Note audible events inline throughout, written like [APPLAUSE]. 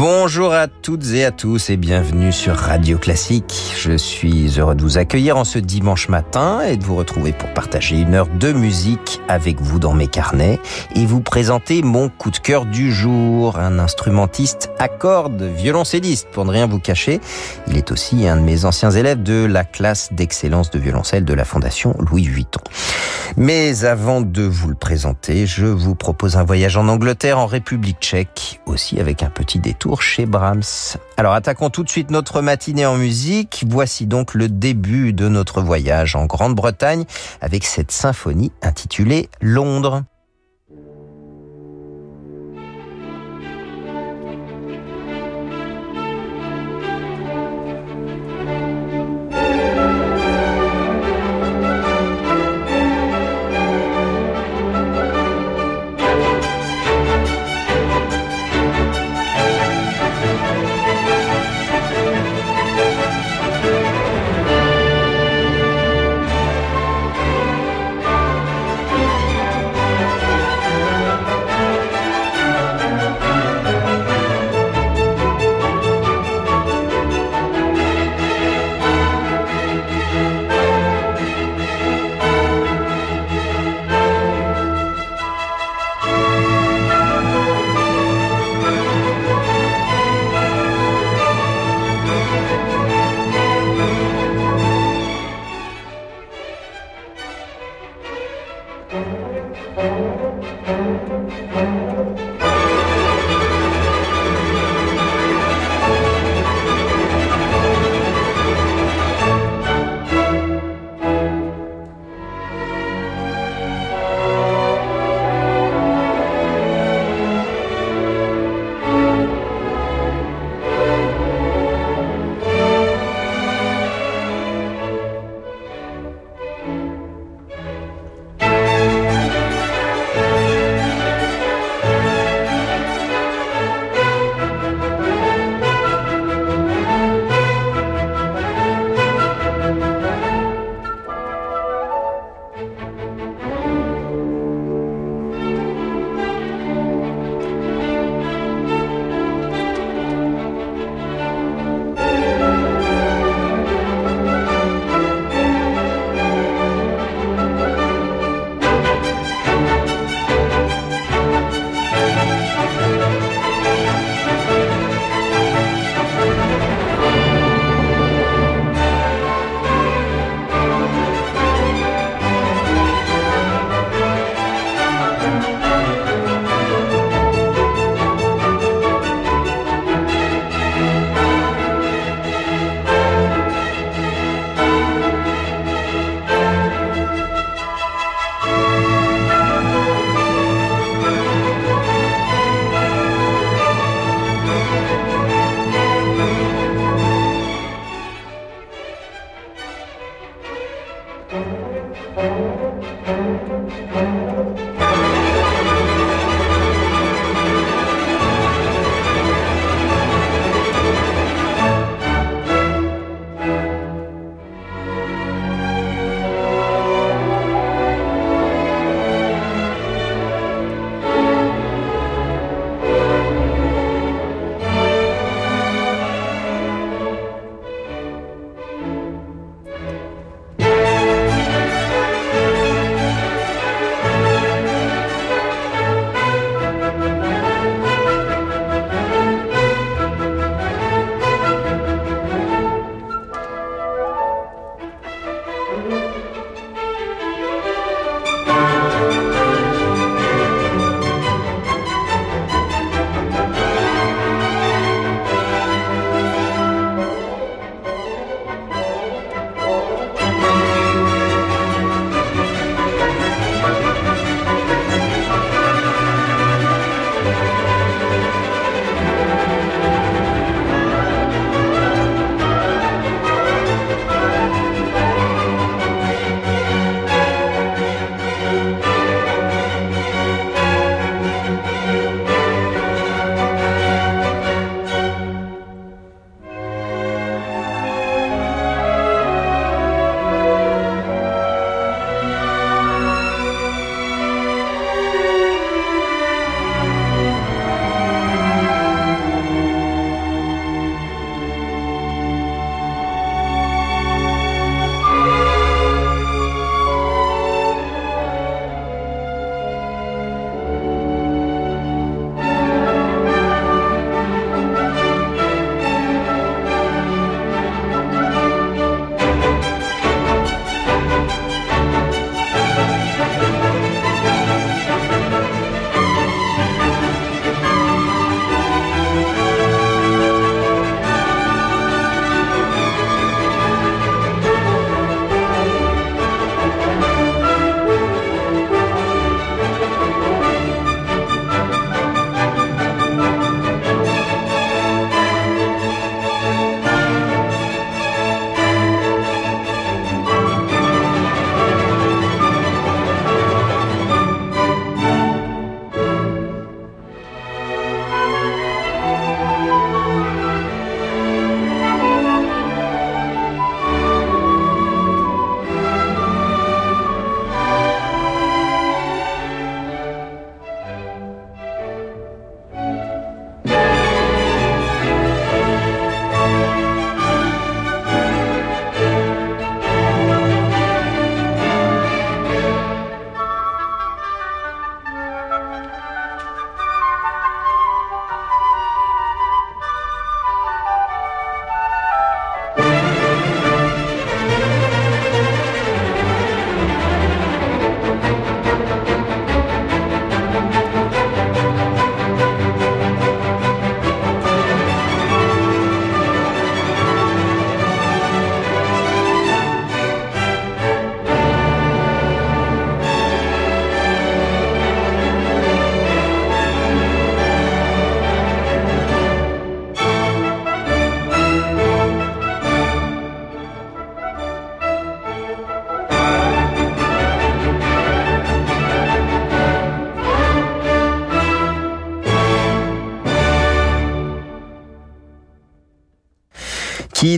Bonjour à toutes et à tous et bienvenue sur Radio Classique. Je suis heureux de vous accueillir en ce dimanche matin et de vous retrouver pour partager une heure de musique avec vous dans mes carnets et vous présenter mon coup de cœur du jour, un instrumentiste à cordes, violoncelliste pour ne rien vous cacher. Il est aussi un de mes anciens élèves de la classe d'excellence de violoncelle de la Fondation Louis Vuitton. Mais avant de vous le présenter, je vous propose un voyage en Angleterre, en République tchèque, aussi avec un petit détour Brahms. Alors attaquons tout de suite notre matinée en musique. Voici donc le début de notre voyage en Grande-Bretagne avec cette symphonie intitulée Londres.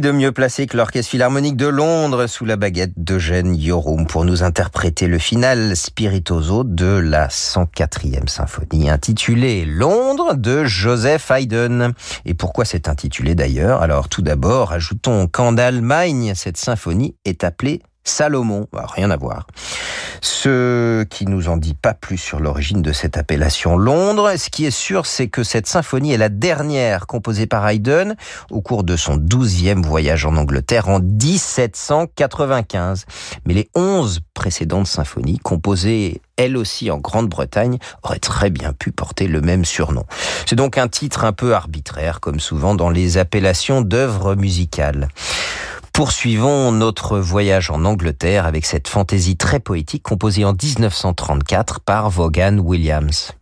De mieux placé que l'Orchestre Philharmonique de Londres sous la baguette d'Eugène Yorum pour nous interpréter le final spiritoso de la 104e symphonie intitulée Londres de Joseph Haydn. Et pourquoi c'est intitulé d'ailleurs? Alors tout d'abord, ajoutons qu'en Allemagne, cette symphonie est appelée Salomon, bah, rien à voir. Ce qui nous en dit pas plus sur l'origine de cette appellation Londres. Ce qui est sûr, c'est que cette symphonie est la dernière composée par Haydn au cours de son douzième voyage en Angleterre en 1795. Mais les onze précédentes symphonies, composées elles aussi en Grande-Bretagne, auraient très bien pu porter le même surnom. C'est donc un titre un peu arbitraire, comme souvent dans les appellations d'œuvres musicales. Poursuivons notre voyage en Angleterre avec cette fantaisie très poétique composée en 1934 par Vaughan Williams.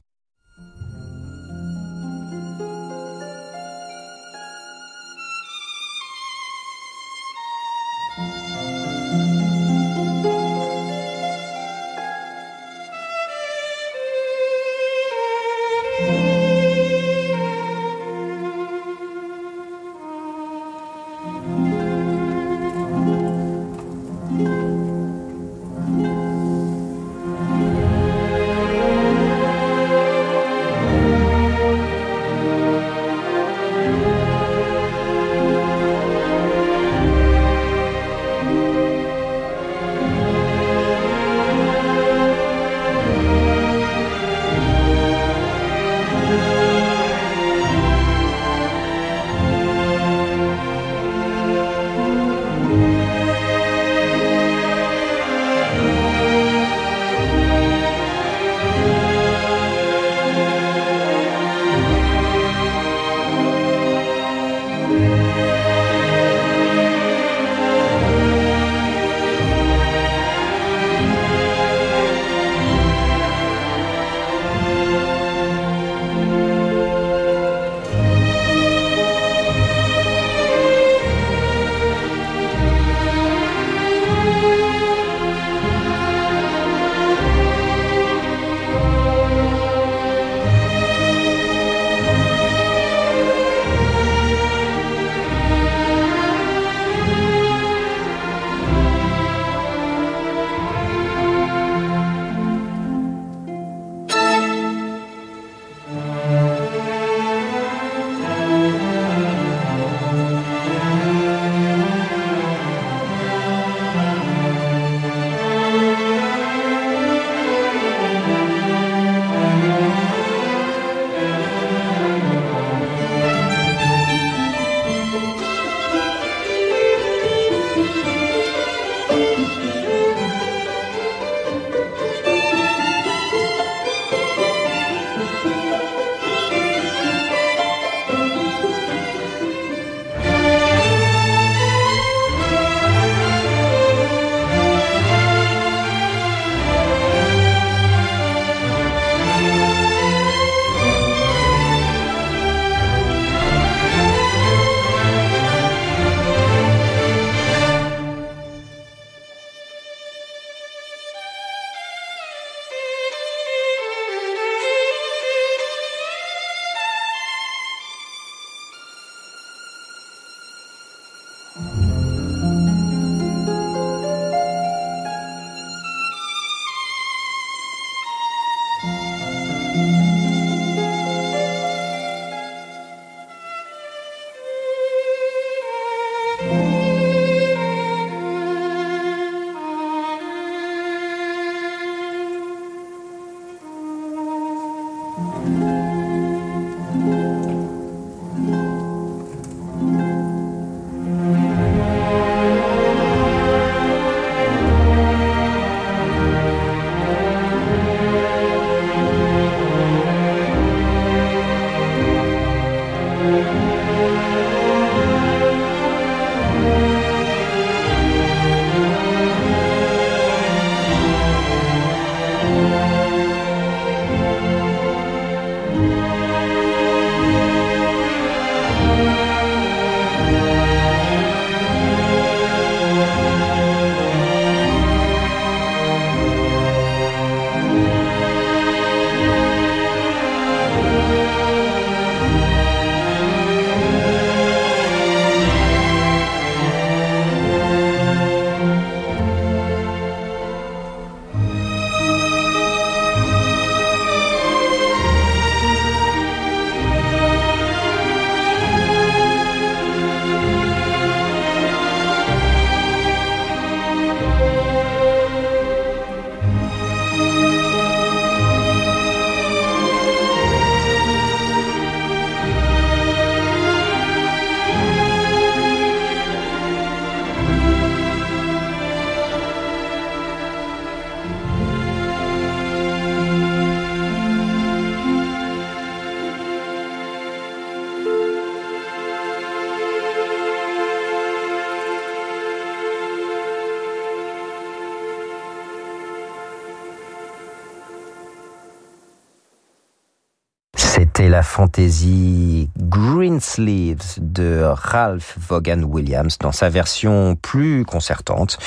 C'était la fantaisie Greensleeves de Ralph Vaughan Williams dans sa version plus concertante.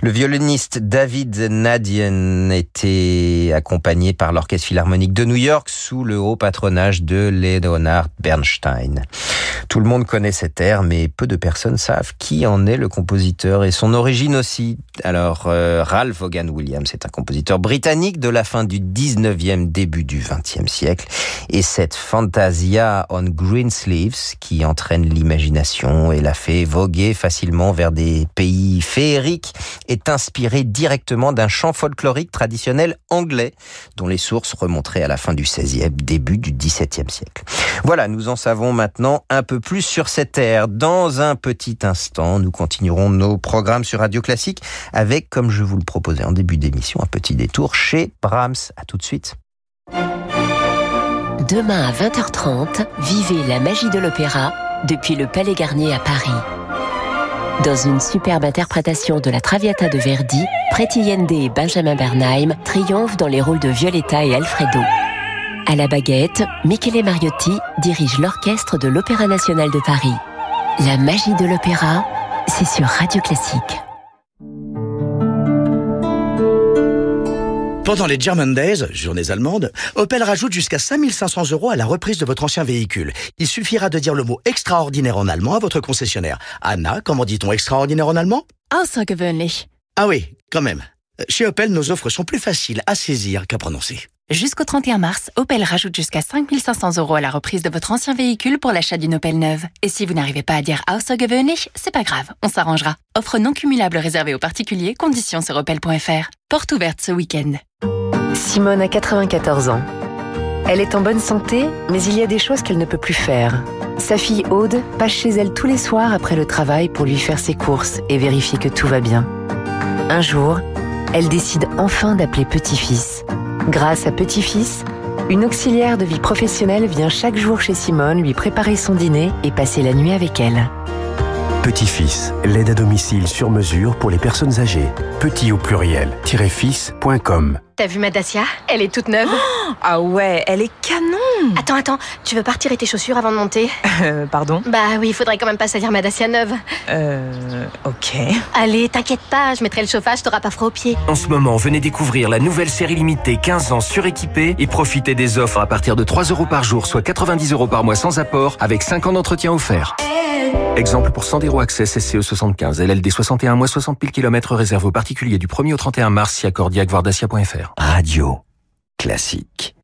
Le violoniste David Nadian était accompagné par l'Orchestre Philharmonique de New York sous le haut patronage de Leonard Bernstein. Tout le monde connaît cet air, mais peu de personnes savent qui en est le compositeur et son origine aussi. Alors, euh, Ralph Vaughan Williams est un compositeur britannique de la fin du 19e, début du 20e siècle. Et cette Fantasia on Green Sleeves, qui entraîne l'imagination et la fait voguer facilement vers des pays féeriques, est inspirée directement d'un chant folklorique traditionnel anglais, dont les sources remonteraient à la fin du 16e, début du 17e siècle. Voilà, nous en savons maintenant un peu plus sur cette ère. Dans un petit instant, nous continuerons nos programmes sur Radio Classique avec, comme je vous le proposais en début d'émission, un petit détour chez Brahms. À tout de suite. Demain à 20h30, vivez la magie de l'opéra depuis le Palais Garnier à Paris. Dans une superbe interprétation de la Traviata de Verdi, Preti Yende et Benjamin Bernheim triomphent dans les rôles de Violetta et Alfredo. À la baguette, Michele Mariotti dirige l'orchestre de l'Opéra national de Paris. La magie de l'opéra, c'est sur Radio Classique. Pendant les German Days, journées allemandes, Opel rajoute jusqu'à 5500 euros à la reprise de votre ancien véhicule. Il suffira de dire le mot extraordinaire en allemand à votre concessionnaire. Anna, comment dit-on extraordinaire en allemand? Außergewöhnlich. Ah oui, quand même. Chez Opel, nos offres sont plus faciles à saisir qu'à prononcer. Jusqu'au 31 mars, Opel rajoute jusqu'à 5500 euros à la reprise de votre ancien véhicule pour l'achat d'une Opel neuve. Et si vous n'arrivez pas à dire Außergewöhnlich, c'est pas grave, on s'arrangera. Offre non cumulable réservée aux particuliers, conditions sur opel.fr. Porte ouverte ce week-end. Simone a 94 ans. Elle est en bonne santé, mais il y a des choses qu'elle ne peut plus faire. Sa fille Aude passe chez elle tous les soirs après le travail pour lui faire ses courses et vérifier que tout va bien. Un jour, elle décide enfin d'appeler Petit-Fils. Grâce à Petit-Fils, une auxiliaire de vie professionnelle vient chaque jour chez Simone lui préparer son dîner et passer la nuit avec elle. Petit-Fils, l'aide à domicile sur mesure pour les personnes âgées. Petit au pluriel, fils.com. T'as vu ma Dacia? Elle est toute neuve. [GASPS] Ah ouais, elle est canon Attends, attends, tu veux pas retirer tes chaussures avant de monter? Euh, pardon? Bah oui, il faudrait quand même pas salir ma Dacia neuve. Euh, ok. Allez, t'inquiète pas, je mettrai le chauffage, t'auras pas froid aux pieds. En ce moment, venez découvrir la nouvelle série limitée 15 ans suréquipée et profitez des offres à partir de 3 euros par jour, soit 90 euros par mois sans apport, avec 5 ans d'entretien offert. Exemple pour Sandero Access SCE 75, LLD 61 mois 60 000 km réservé aux particuliers du 1er au 31 mars si accordé à Radio classique.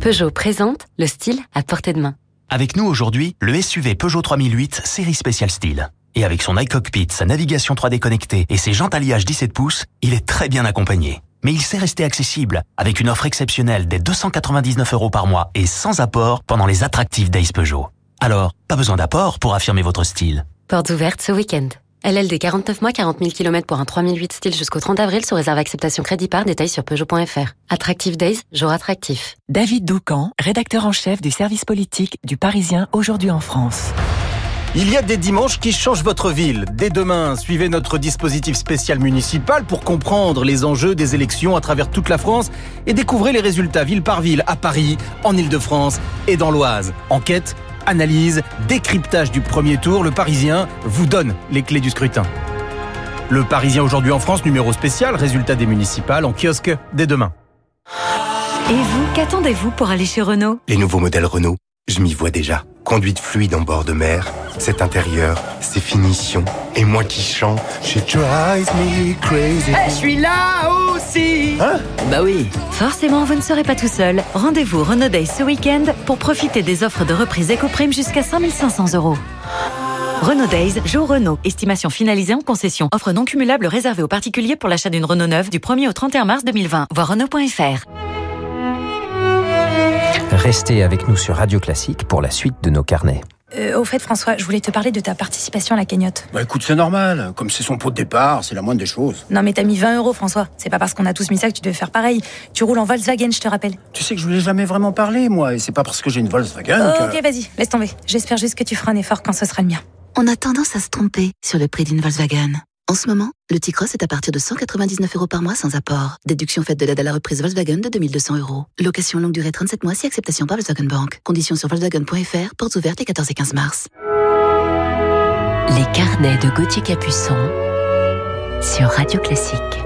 Peugeot présente le style à portée de main. Avec nous aujourd'hui, le SUV Peugeot 3008 série spéciale style. Et avec son iCockpit, sa navigation 3D connectée et ses jantes alliage 17 pouces, il est très bien accompagné. Mais il sait rester accessible avec une offre exceptionnelle des 299 euros par mois et sans apport pendant les attractifs Days Peugeot. Alors, pas besoin d'apport pour affirmer votre style. Portes ouvertes ce week-end. LLD 49 mois, 40 000 km pour un 3008 style jusqu'au 30 avril sous réserve acceptation crédit par détail sur Peugeot.fr. Attractive Days, jour attractif. David Doucan, rédacteur en chef du service politique du Parisien aujourd'hui en France. Il y a des dimanches qui changent votre ville. Dès demain, suivez notre dispositif spécial municipal pour comprendre les enjeux des élections à travers toute la France et découvrez les résultats ville par ville à Paris, en Ile-de-France et dans l'Oise. Enquête, analyse, décryptage du premier tour, le Parisien vous donne les clés du scrutin. Le Parisien aujourd'hui en France, numéro spécial, résultat des municipales en kiosque dès demain. Et vous, qu'attendez-vous pour aller chez Renault? Les nouveaux modèles Renault, je m'y vois déjà. Conduite fluide en bord de mer, cet intérieur, ces finitions, et moi qui chante, she drives me crazy. Hey, je suis là aussi Hein Bah oui Forcément, vous ne serez pas tout seul. Rendez-vous Renault Day ce week-end pour profiter des offres de reprise éco-prime jusqu'à 5500 euros. Renault Days, jour Renault. Estimation finalisée en concession. Offre non cumulable réservée aux particuliers pour l'achat d'une Renault neuve du 1er au 31 mars 2020. Voir Renault.fr. Restez avec nous sur Radio Classique pour la suite de nos carnets. Euh, au fait, François, je voulais te parler de ta participation à la cagnotte. Bah écoute, c'est normal. Comme c'est son pot de départ, c'est la moindre des choses. Non, mais t'as mis 20 euros, François. C'est pas parce qu'on a tous mis ça que tu devais faire pareil. Tu roules en Volkswagen, je te rappelle. Tu sais que je voulais jamais vraiment parler, moi, et c'est pas parce que j'ai une Volkswagen Oh, que... Ok, vas-y, laisse tomber. J'espère juste que tu feras un effort quand ce sera le mien. On a tendance à se tromper sur le prix d'une Volkswagen. En ce moment, le T-Cross est à partir de 199 euros par mois sans apport. Déduction faite de l'aide à la reprise Volkswagen de 2200 euros. Location longue durée 37 mois si acceptation par Volkswagen Bank. Conditions sur Volkswagen.fr, portes ouvertes les 14 et 15 mars. Les carnets de Gauthier Capuçon sur Radio Classique.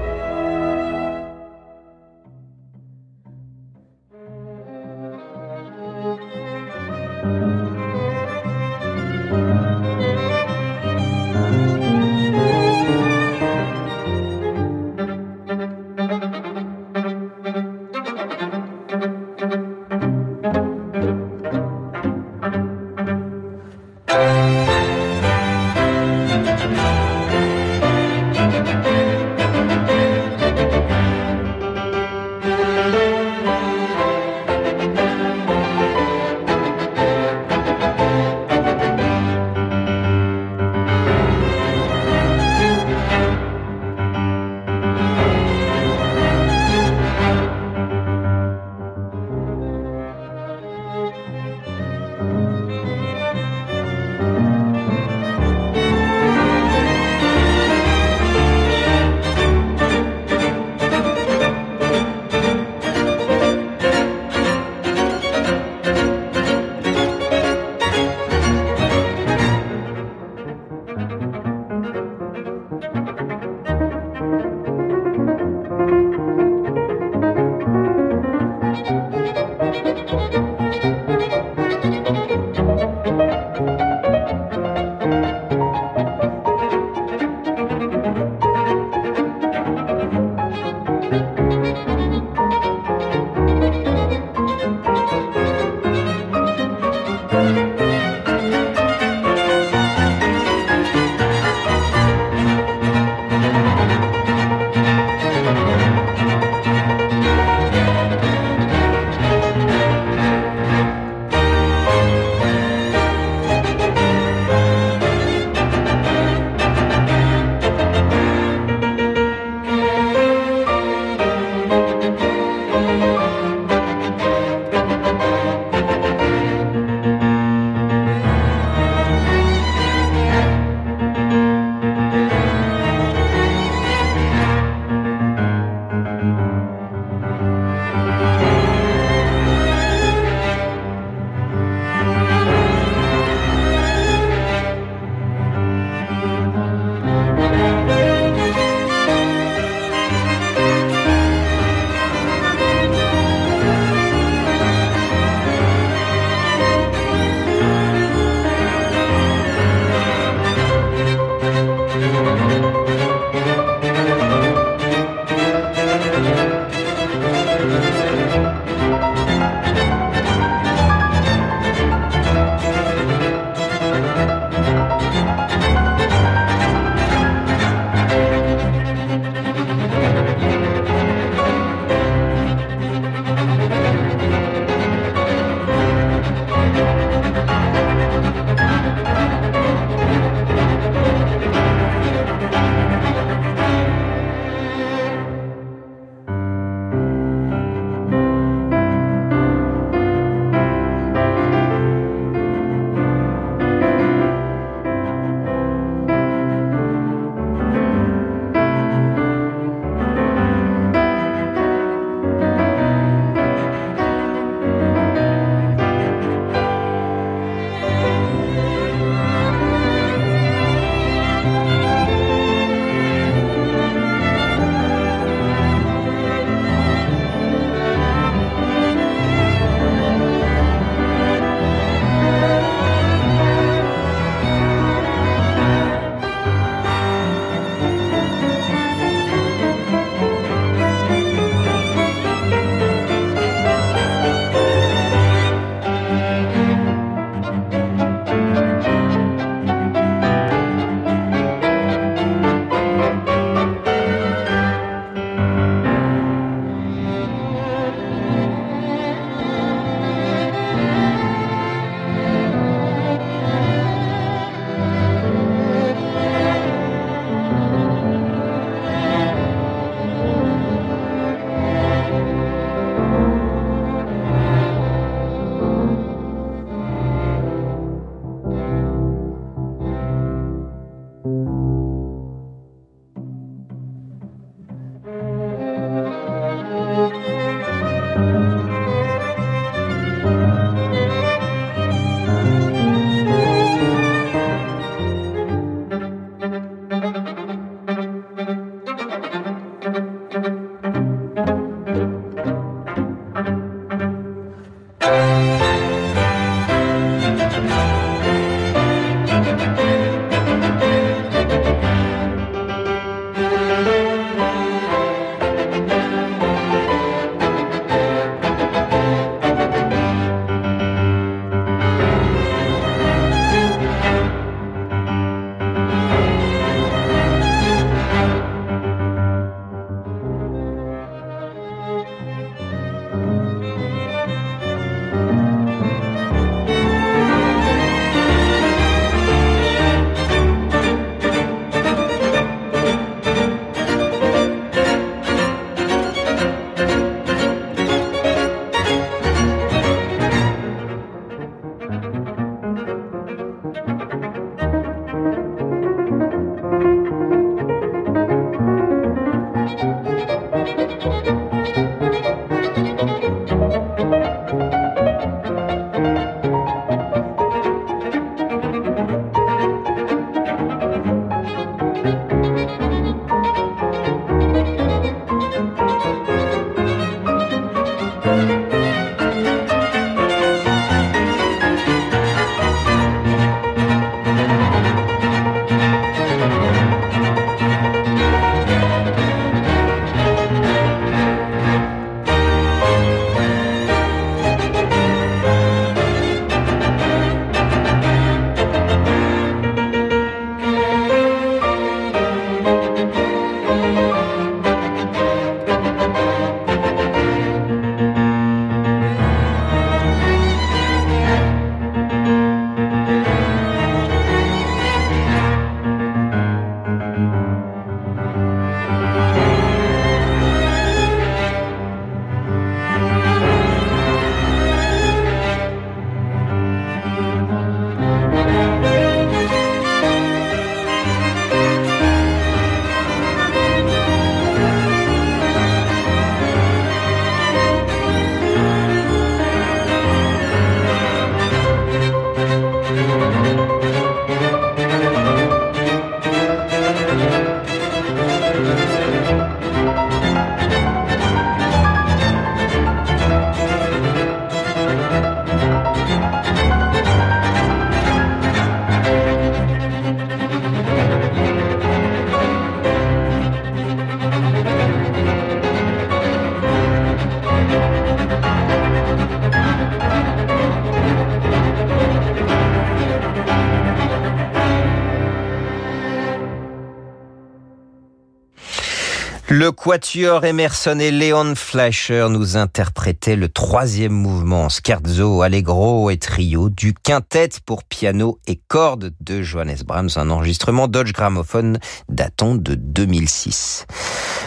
Quatuor Emerson et Léon Fleischer nous interprétaient le troisième mouvement scherzo, allegro et trio du quintet pour piano et cordes de Johannes Brahms, un enregistrement Dodge Gramophone datant de 2006.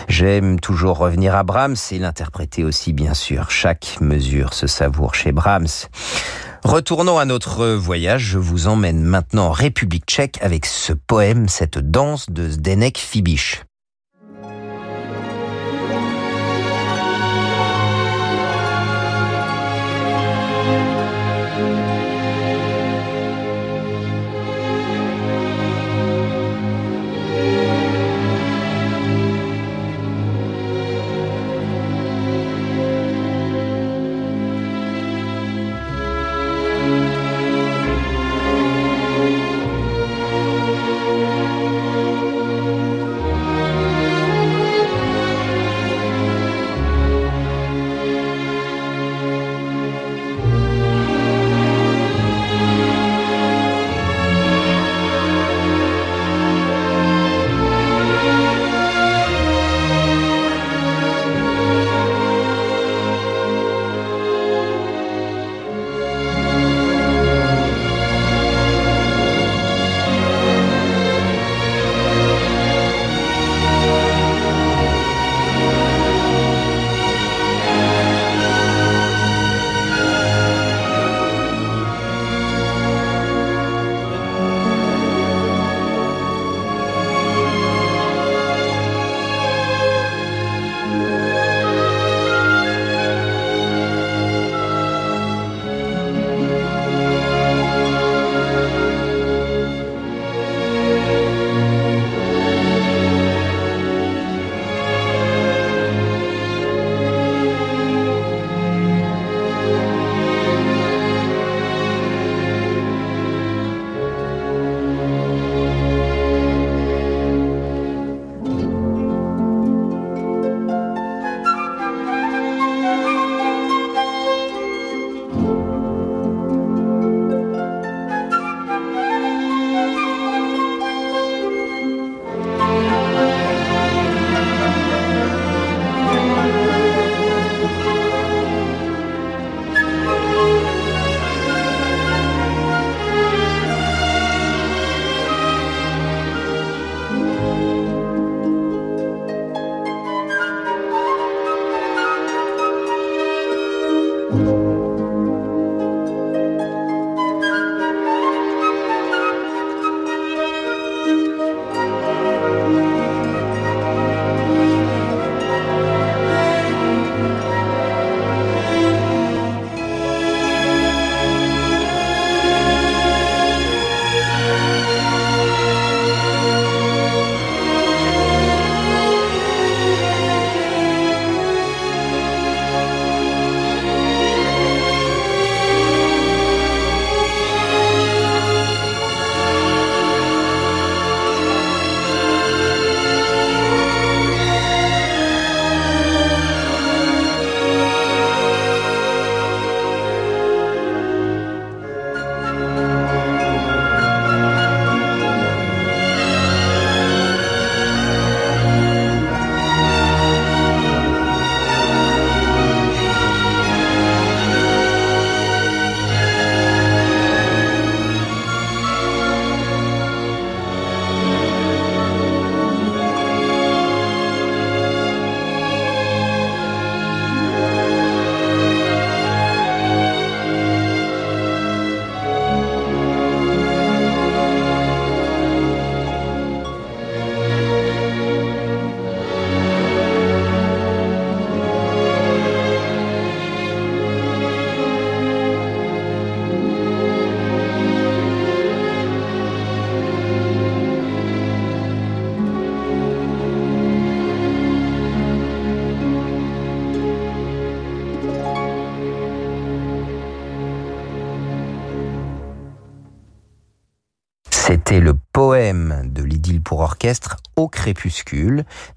J'aime toujours revenir à Brahms et l'interpréter aussi bien sûr. Chaque mesure se savoure chez Brahms. Retournons à notre voyage, je vous emmène maintenant en République tchèque avec ce poème, cette danse de Zdenek Fibish.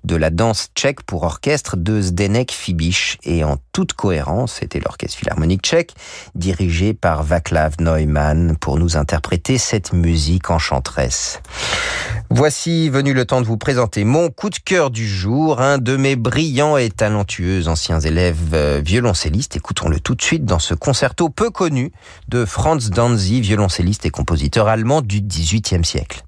De la danse tchèque pour orchestre de Zdenek Fibish et en toute cohérence, c'était l'orchestre philharmonique tchèque dirigé par Vaclav Neumann pour nous interpréter cette musique enchanteresse. Voici venu le temps de vous présenter mon coup de cœur du jour, un de mes brillants et talentueux anciens élèves euh, violoncellistes. Écoutons-le tout de suite dans ce concerto peu connu de Franz Danzi, violoncelliste et compositeur allemand du XVIIIe siècle.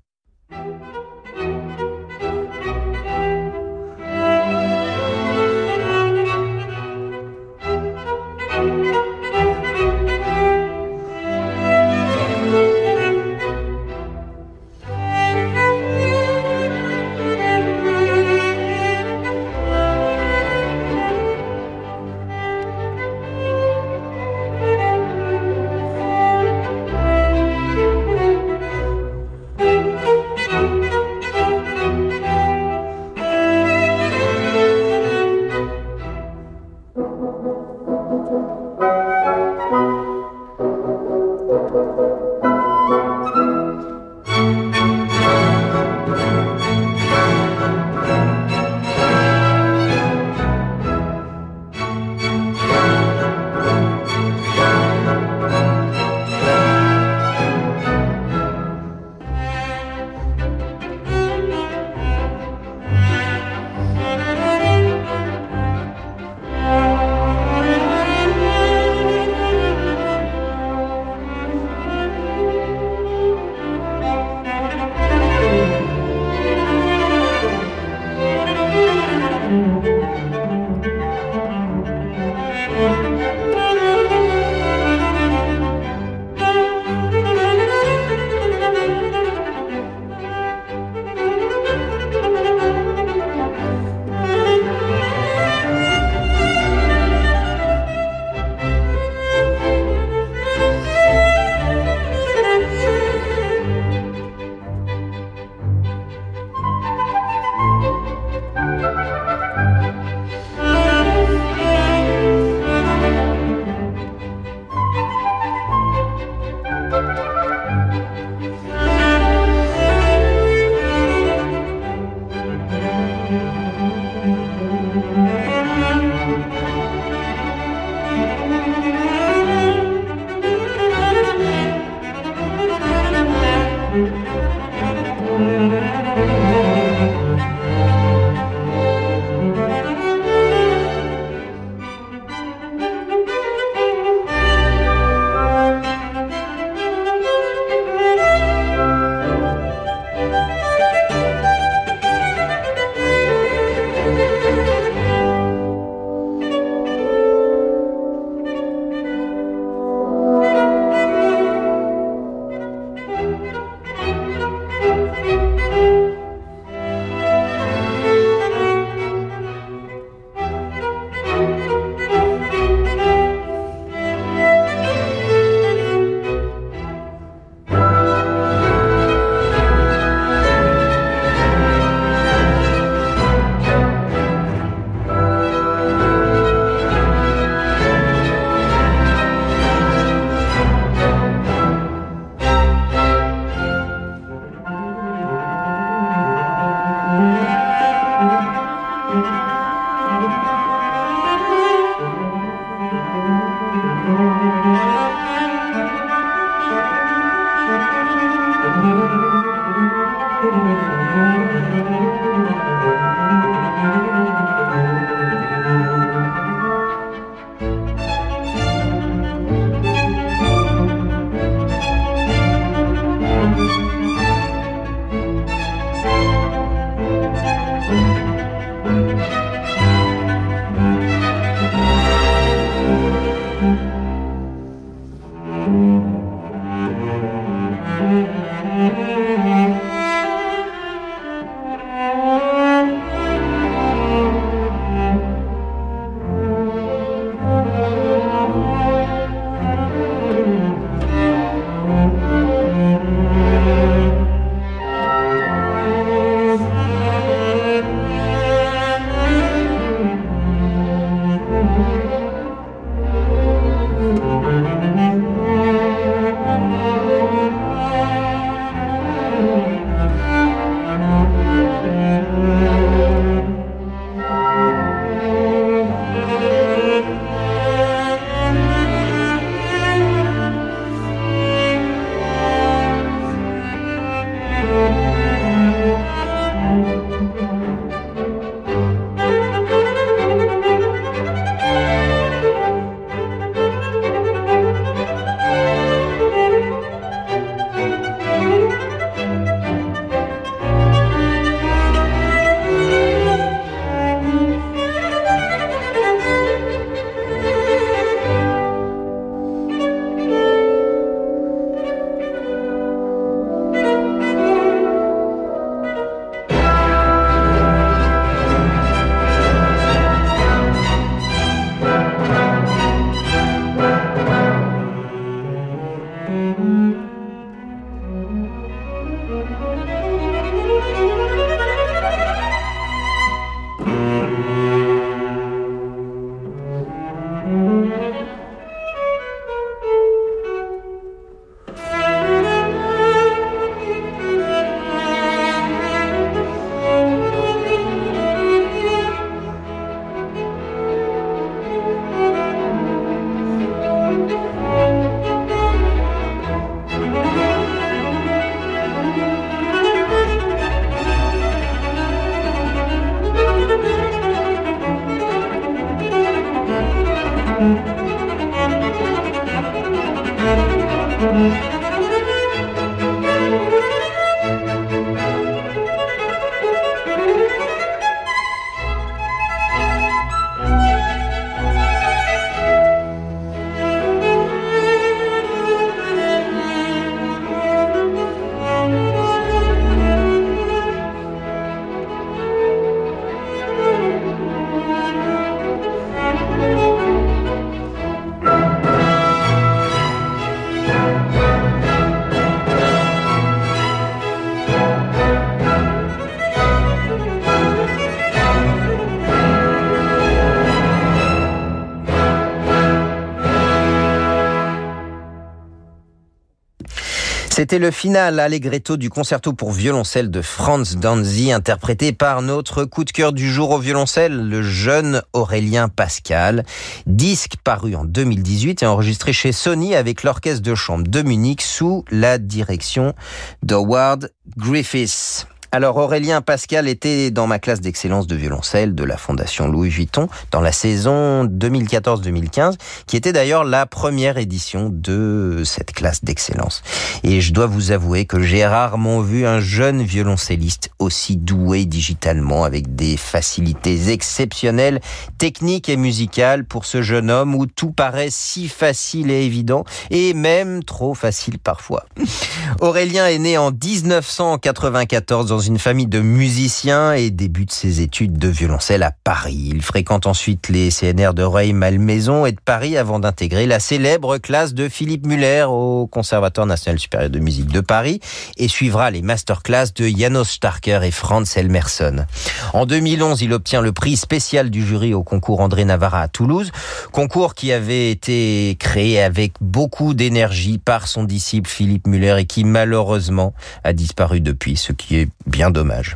C'était le final allegretto du concerto pour violoncelle de Franz Danzi, interprété par notre coup de cœur du jour au violoncelle, le jeune Aurélien Pascal. Disque paru en 2018 et enregistré chez Sony avec l'orchestre de chambre de Munich sous la direction d'Howard Griffiths. Alors Aurélien Pascal était dans ma classe d'excellence de violoncelle de la Fondation Louis Vuitton dans la saison 2014-2015, qui était d'ailleurs la première édition de cette classe d'excellence. Et je dois vous avouer que j'ai rarement vu un jeune violoncelliste aussi doué digitalement, avec des facilités exceptionnelles, techniques et musicales pour ce jeune homme où tout paraît si facile et évident, et même trop facile parfois. Aurélien est né en 1994 dans une famille de musiciens et débute ses études de violoncelle à Paris. Il fréquente ensuite les CNR de Rueil-Malmaison et de Paris avant d'intégrer la célèbre classe de Philippe Muller au Conservatoire national supérieur de musique de Paris et suivra les masterclass de Janos Starker et Franz Elmerson. En 2011, il obtient le prix spécial du jury au concours André Navarra à Toulouse, concours qui avait été créé avec beaucoup d'énergie par son disciple Philippe Muller et qui malheureusement a disparu depuis, ce qui est bien dommage.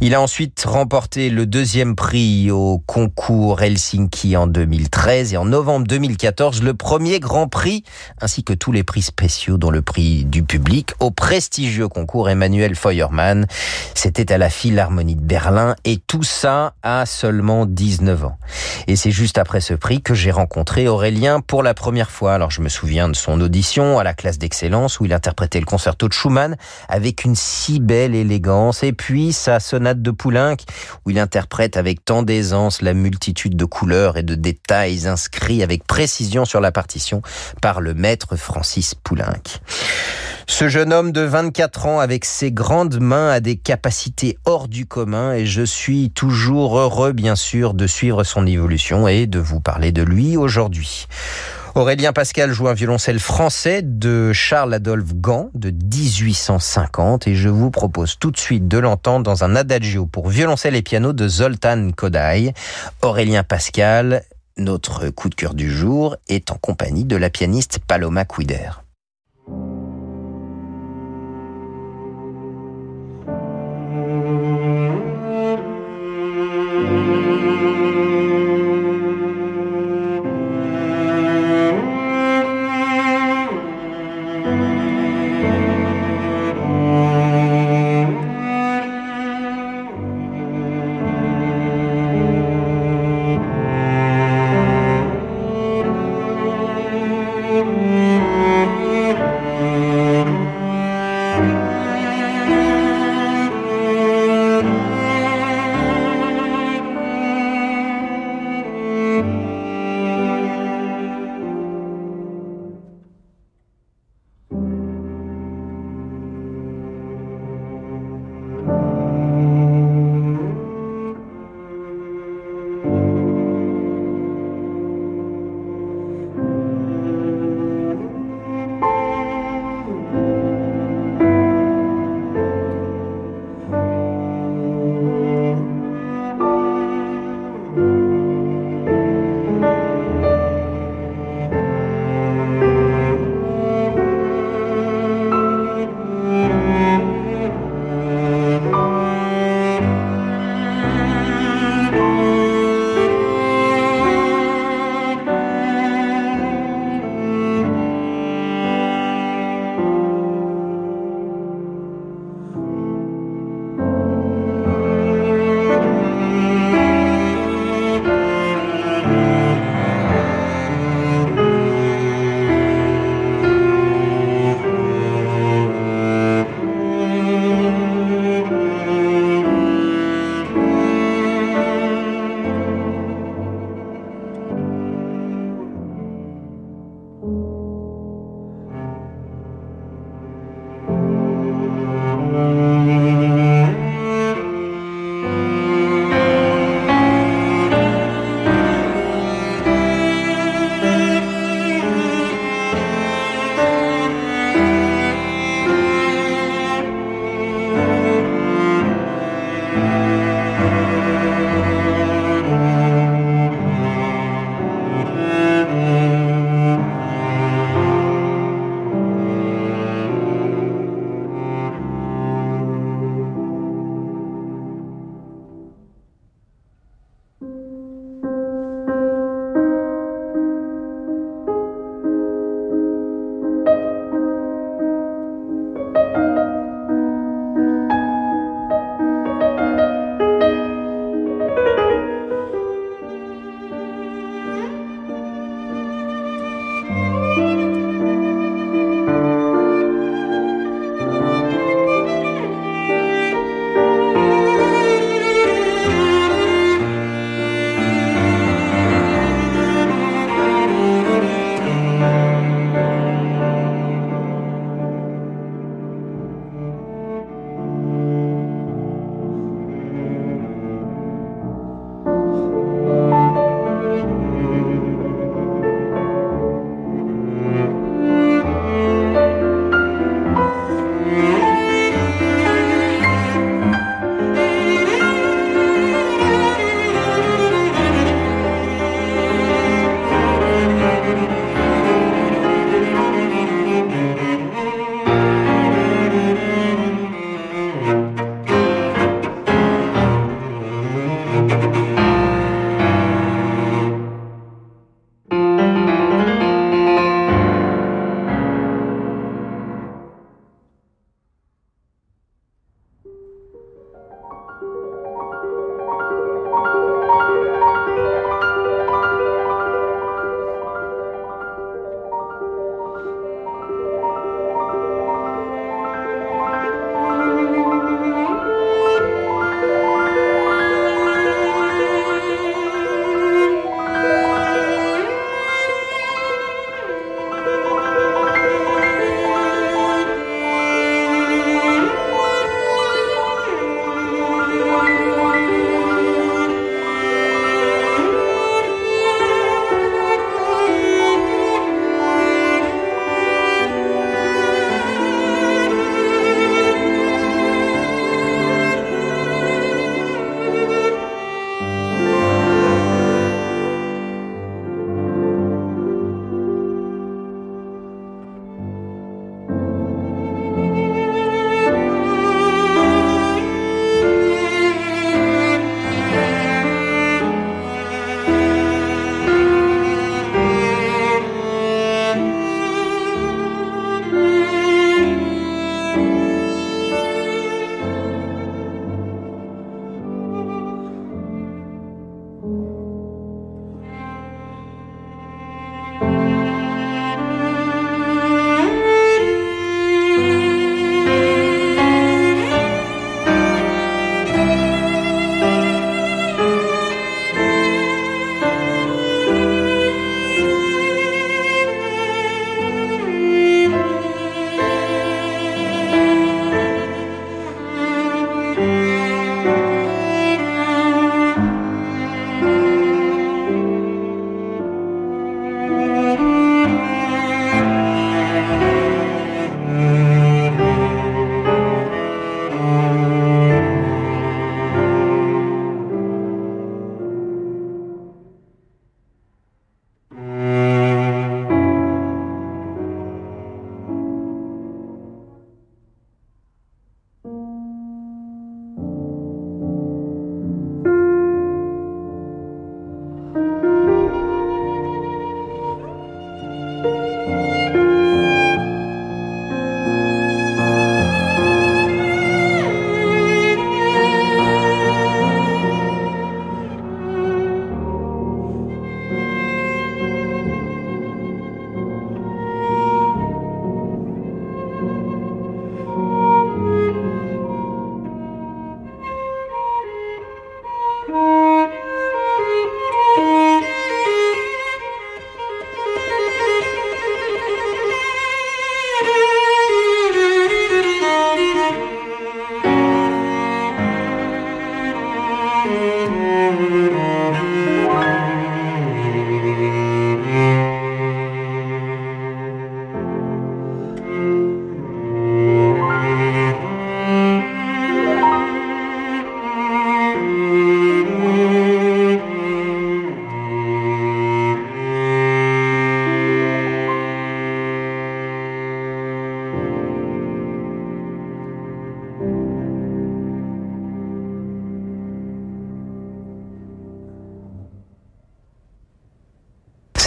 Il a ensuite remporté le deuxième prix au concours Helsinki en 2013 et en novembre 2014 le premier grand prix ainsi que tous les prix spéciaux dont le prix du public au prestigieux concours Emmanuel Feuermann. C'était à la Philharmonie de Berlin et tout ça à seulement 19 ans. Et c'est juste après ce prix que j'ai rencontré Aurélien pour la première fois. Alors je me souviens de son audition à la classe d'excellence où il interprétait le concerto de Schumann avec une si belle élégance et puis sa de Poulenc, où il interprète avec tant d'aisance la multitude de couleurs et de détails inscrits avec précision sur la partition par le maître Francis Poulenc. Ce jeune homme de 24 ans avec ses grandes mains a des capacités hors du commun et je suis toujours heureux bien sûr de suivre son évolution et de vous parler de lui aujourd'hui. Aurélien Pascal joue un violoncelle français de Charles-Adolphe Gand de 1850 et je vous propose tout de suite de l'entendre dans un adagio pour violoncelle et piano de Zoltan Kodály. Aurélien Pascal, notre coup de cœur du jour, est en compagnie de la pianiste Paloma Quider.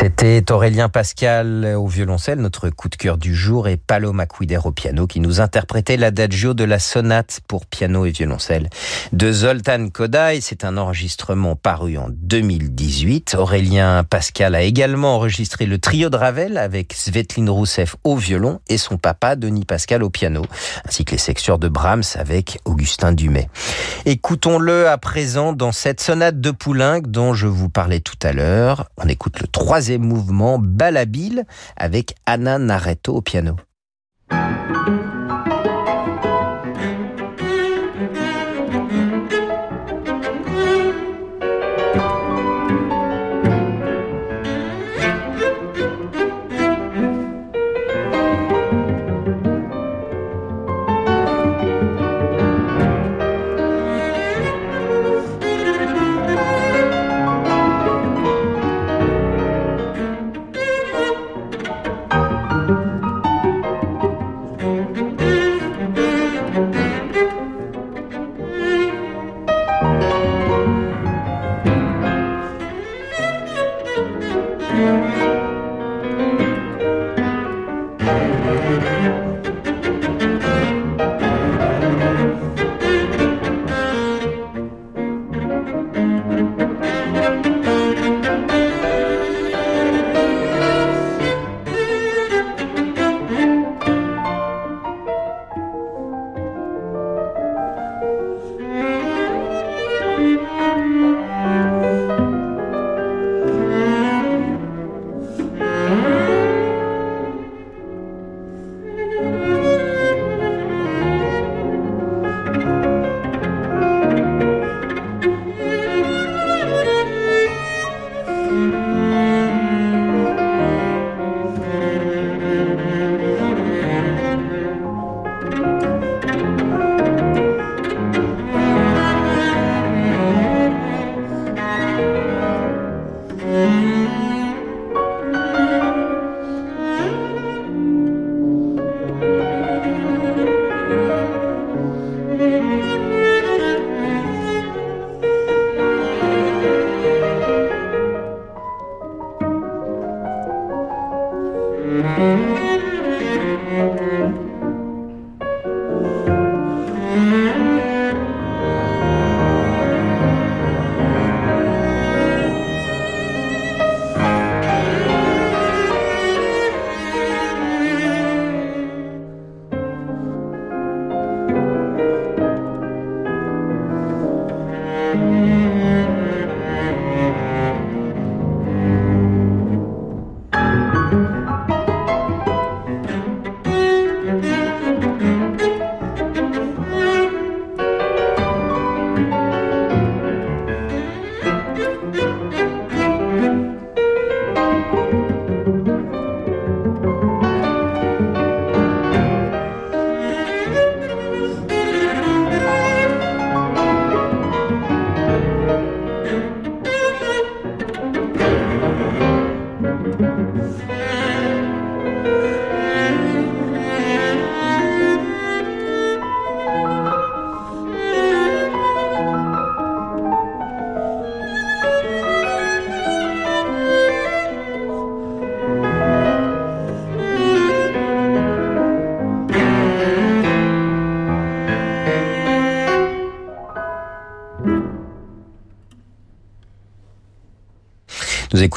C'était Aurélien Pascal au violoncelle, notre coup de cœur du jour, et Paloma Quider au piano qui nous interprétait l'adagio de la sonate pour piano et violoncelle de Zoltan Kodály. C'est un enregistrement paru en 2018. Aurélien Pascal a également enregistré le trio de Ravel avec Svetlin Rousseff au violon et son papa Denis Pascal au piano, ainsi que les sections de Brahms avec Augustin Dumay. Écoutons-le à présent dans cette sonate de Poulenc dont je vous parlais tout à l'heure. On écoute le troisième mouvement Balabile avec Anna Naretto au piano.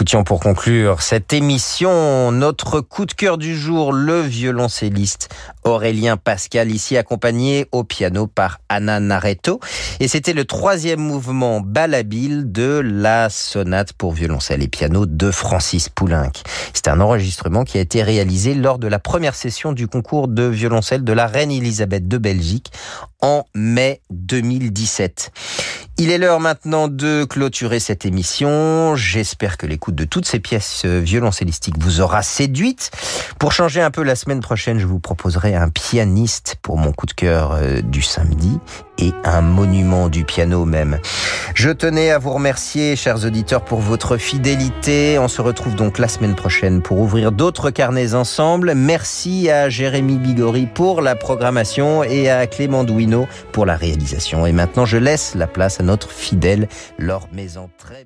Pour conclure cette émission. Notre coup de cœur du jour, le violoncelliste Aurélien Pascal, ici accompagné au piano par Anna Naretto. Et c'était le troisième mouvement balabile de la sonate pour violoncelle et piano de Francis Poulenc. C'est un enregistrement qui a été réalisé lors de la première session du concours de violoncelle de la reine Elisabeth de Belgique en mai 2017. Il est l'heure maintenant de clôturer cette émission. J'espère que l'écoute de toutes ces pièces violoncellistiques vous aura séduite. Pour changer un peu la semaine prochaine, je vous proposerai un pianiste pour mon coup de cœur euh, du samedi et un monument du piano même. Je tenais à vous remercier, chers auditeurs, pour votre fidélité. On se retrouve donc la semaine prochaine pour ouvrir d'autres carnets ensemble. Merci à Jérémy Bigori pour la programmation et à Clément Douino pour la réalisation. Et maintenant, je laisse la place à notre fidèle Laure Maison. Très